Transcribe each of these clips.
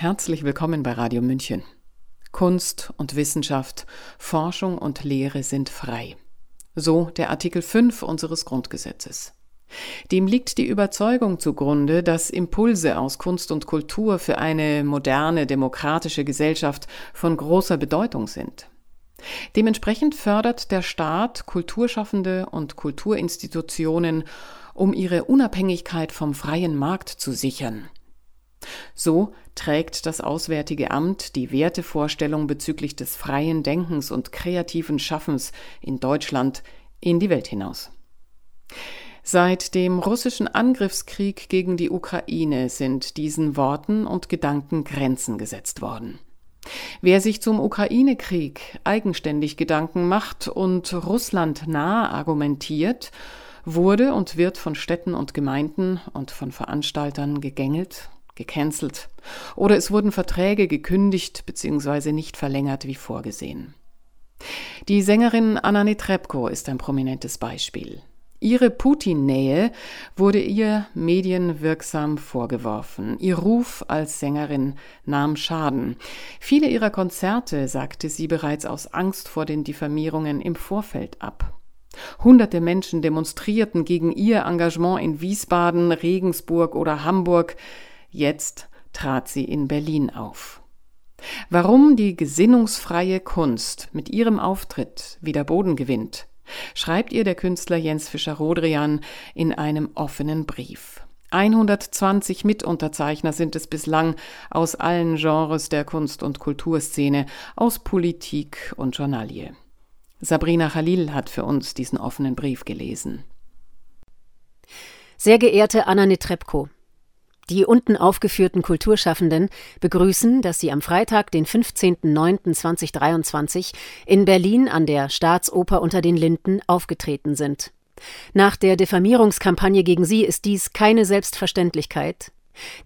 Herzlich willkommen bei Radio München. Kunst und Wissenschaft, Forschung und Lehre sind frei. So der Artikel 5 unseres Grundgesetzes. Dem liegt die Überzeugung zugrunde, dass Impulse aus Kunst und Kultur für eine moderne, demokratische Gesellschaft von großer Bedeutung sind. Dementsprechend fördert der Staat Kulturschaffende und Kulturinstitutionen, um ihre Unabhängigkeit vom freien Markt zu sichern – so trägt das Auswärtige Amt die Wertevorstellung bezüglich des freien Denkens und kreativen Schaffens in Deutschland in die Welt hinaus. Seit dem russischen Angriffskrieg gegen die Ukraine sind diesen Worten und Gedanken Grenzen gesetzt worden. Wer sich zum Ukraine-Krieg eigenständig Gedanken macht und Russland nah argumentiert, wurde und wird von Städten und Gemeinden und von Veranstaltern gegängelt gecancelt oder es wurden Verträge gekündigt bzw. nicht verlängert wie vorgesehen. Die Sängerin Anna Netrebko ist ein prominentes Beispiel. Ihre Putin-Nähe wurde ihr medienwirksam vorgeworfen. Ihr Ruf als Sängerin nahm Schaden. Viele ihrer Konzerte sagte sie bereits aus Angst vor den Diffamierungen im Vorfeld ab. Hunderte Menschen demonstrierten gegen ihr Engagement in Wiesbaden, Regensburg oder Hamburg. Jetzt trat sie in Berlin auf. Warum die gesinnungsfreie Kunst mit ihrem Auftritt wieder Boden gewinnt, schreibt ihr der Künstler Jens Fischer-Rodrian in einem offenen Brief. 120 Mitunterzeichner sind es bislang aus allen Genres der Kunst- und Kulturszene, aus Politik und Journalie. Sabrina Khalil hat für uns diesen offenen Brief gelesen. Sehr geehrte Anna Netrebko, die unten aufgeführten Kulturschaffenden begrüßen, dass sie am Freitag, den 15.09.2023 in Berlin an der Staatsoper unter den Linden aufgetreten sind. Nach der Diffamierungskampagne gegen sie ist dies keine Selbstverständlichkeit.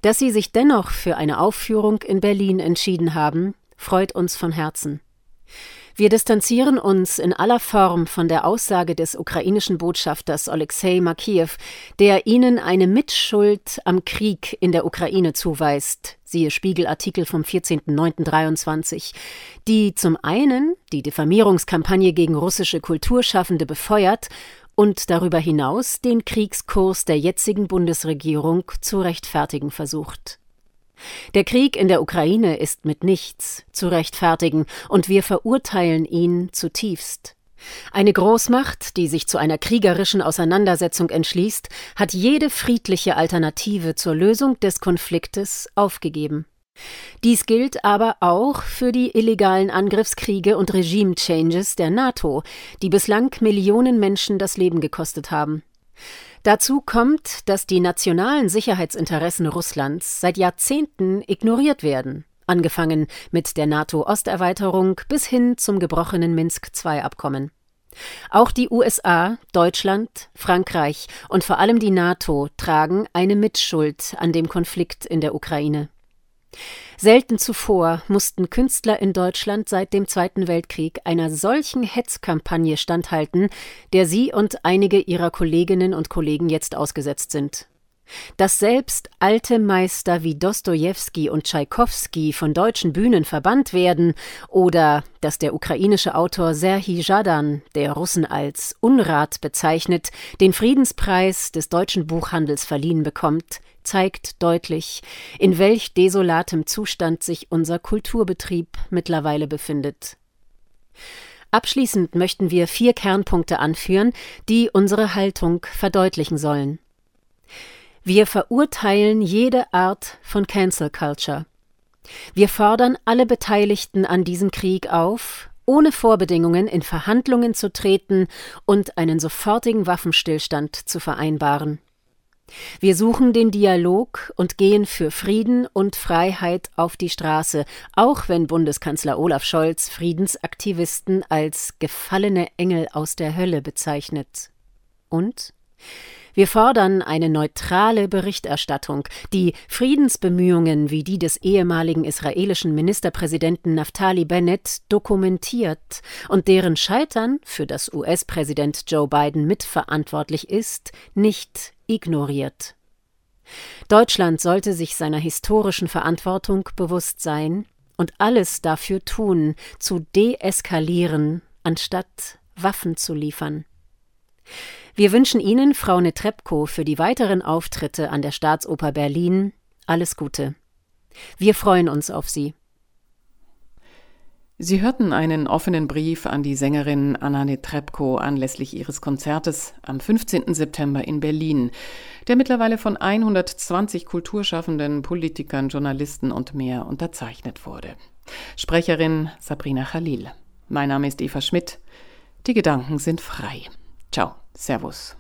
Dass sie sich dennoch für eine Aufführung in Berlin entschieden haben, freut uns von Herzen. Wir distanzieren uns in aller Form von der Aussage des ukrainischen Botschafters Alexei Makiew, der ihnen eine Mitschuld am Krieg in der Ukraine zuweist, siehe Spiegelartikel vom 14.09.23, die zum einen die Diffamierungskampagne gegen russische Kulturschaffende befeuert und darüber hinaus den Kriegskurs der jetzigen Bundesregierung zu rechtfertigen versucht. Der Krieg in der Ukraine ist mit nichts zu rechtfertigen, und wir verurteilen ihn zutiefst. Eine Großmacht, die sich zu einer kriegerischen Auseinandersetzung entschließt, hat jede friedliche Alternative zur Lösung des Konfliktes aufgegeben. Dies gilt aber auch für die illegalen Angriffskriege und Regime-Changes der NATO, die bislang Millionen Menschen das Leben gekostet haben. Dazu kommt, dass die nationalen Sicherheitsinteressen Russlands seit Jahrzehnten ignoriert werden, angefangen mit der NATO-Osterweiterung bis hin zum gebrochenen Minsk-II-Abkommen. Auch die USA, Deutschland, Frankreich und vor allem die NATO tragen eine Mitschuld an dem Konflikt in der Ukraine. Selten zuvor mussten Künstler in Deutschland seit dem Zweiten Weltkrieg einer solchen Hetzkampagne standhalten, der sie und einige ihrer Kolleginnen und Kollegen jetzt ausgesetzt sind. Dass selbst alte Meister wie Dostojewski und Tschaikowski von deutschen Bühnen verbannt werden oder dass der ukrainische Autor Serhii Jadan, der Russen als Unrat bezeichnet, den Friedenspreis des deutschen Buchhandels verliehen bekommt, zeigt deutlich, in welch desolatem Zustand sich unser Kulturbetrieb mittlerweile befindet. Abschließend möchten wir vier Kernpunkte anführen, die unsere Haltung verdeutlichen sollen. Wir verurteilen jede Art von Cancel Culture. Wir fordern alle Beteiligten an diesem Krieg auf, ohne Vorbedingungen in Verhandlungen zu treten und einen sofortigen Waffenstillstand zu vereinbaren. Wir suchen den Dialog und gehen für Frieden und Freiheit auf die Straße, auch wenn Bundeskanzler Olaf Scholz Friedensaktivisten als gefallene Engel aus der Hölle bezeichnet. Und wir fordern eine neutrale Berichterstattung, die Friedensbemühungen wie die des ehemaligen israelischen Ministerpräsidenten Naftali Bennett dokumentiert und deren Scheitern, für das US-Präsident Joe Biden mitverantwortlich ist, nicht ignoriert. Deutschland sollte sich seiner historischen Verantwortung bewusst sein und alles dafür tun, zu deeskalieren, anstatt Waffen zu liefern. Wir wünschen Ihnen, Frau Netrebko, für die weiteren Auftritte an der Staatsoper Berlin alles Gute. Wir freuen uns auf Sie. Sie hörten einen offenen Brief an die Sängerin Anna Netrebko anlässlich ihres Konzertes am 15. September in Berlin, der mittlerweile von 120 Kulturschaffenden, Politikern, Journalisten und mehr unterzeichnet wurde. Sprecherin Sabrina Khalil. Mein Name ist Eva Schmidt. Die Gedanken sind frei. Ciao, Servus.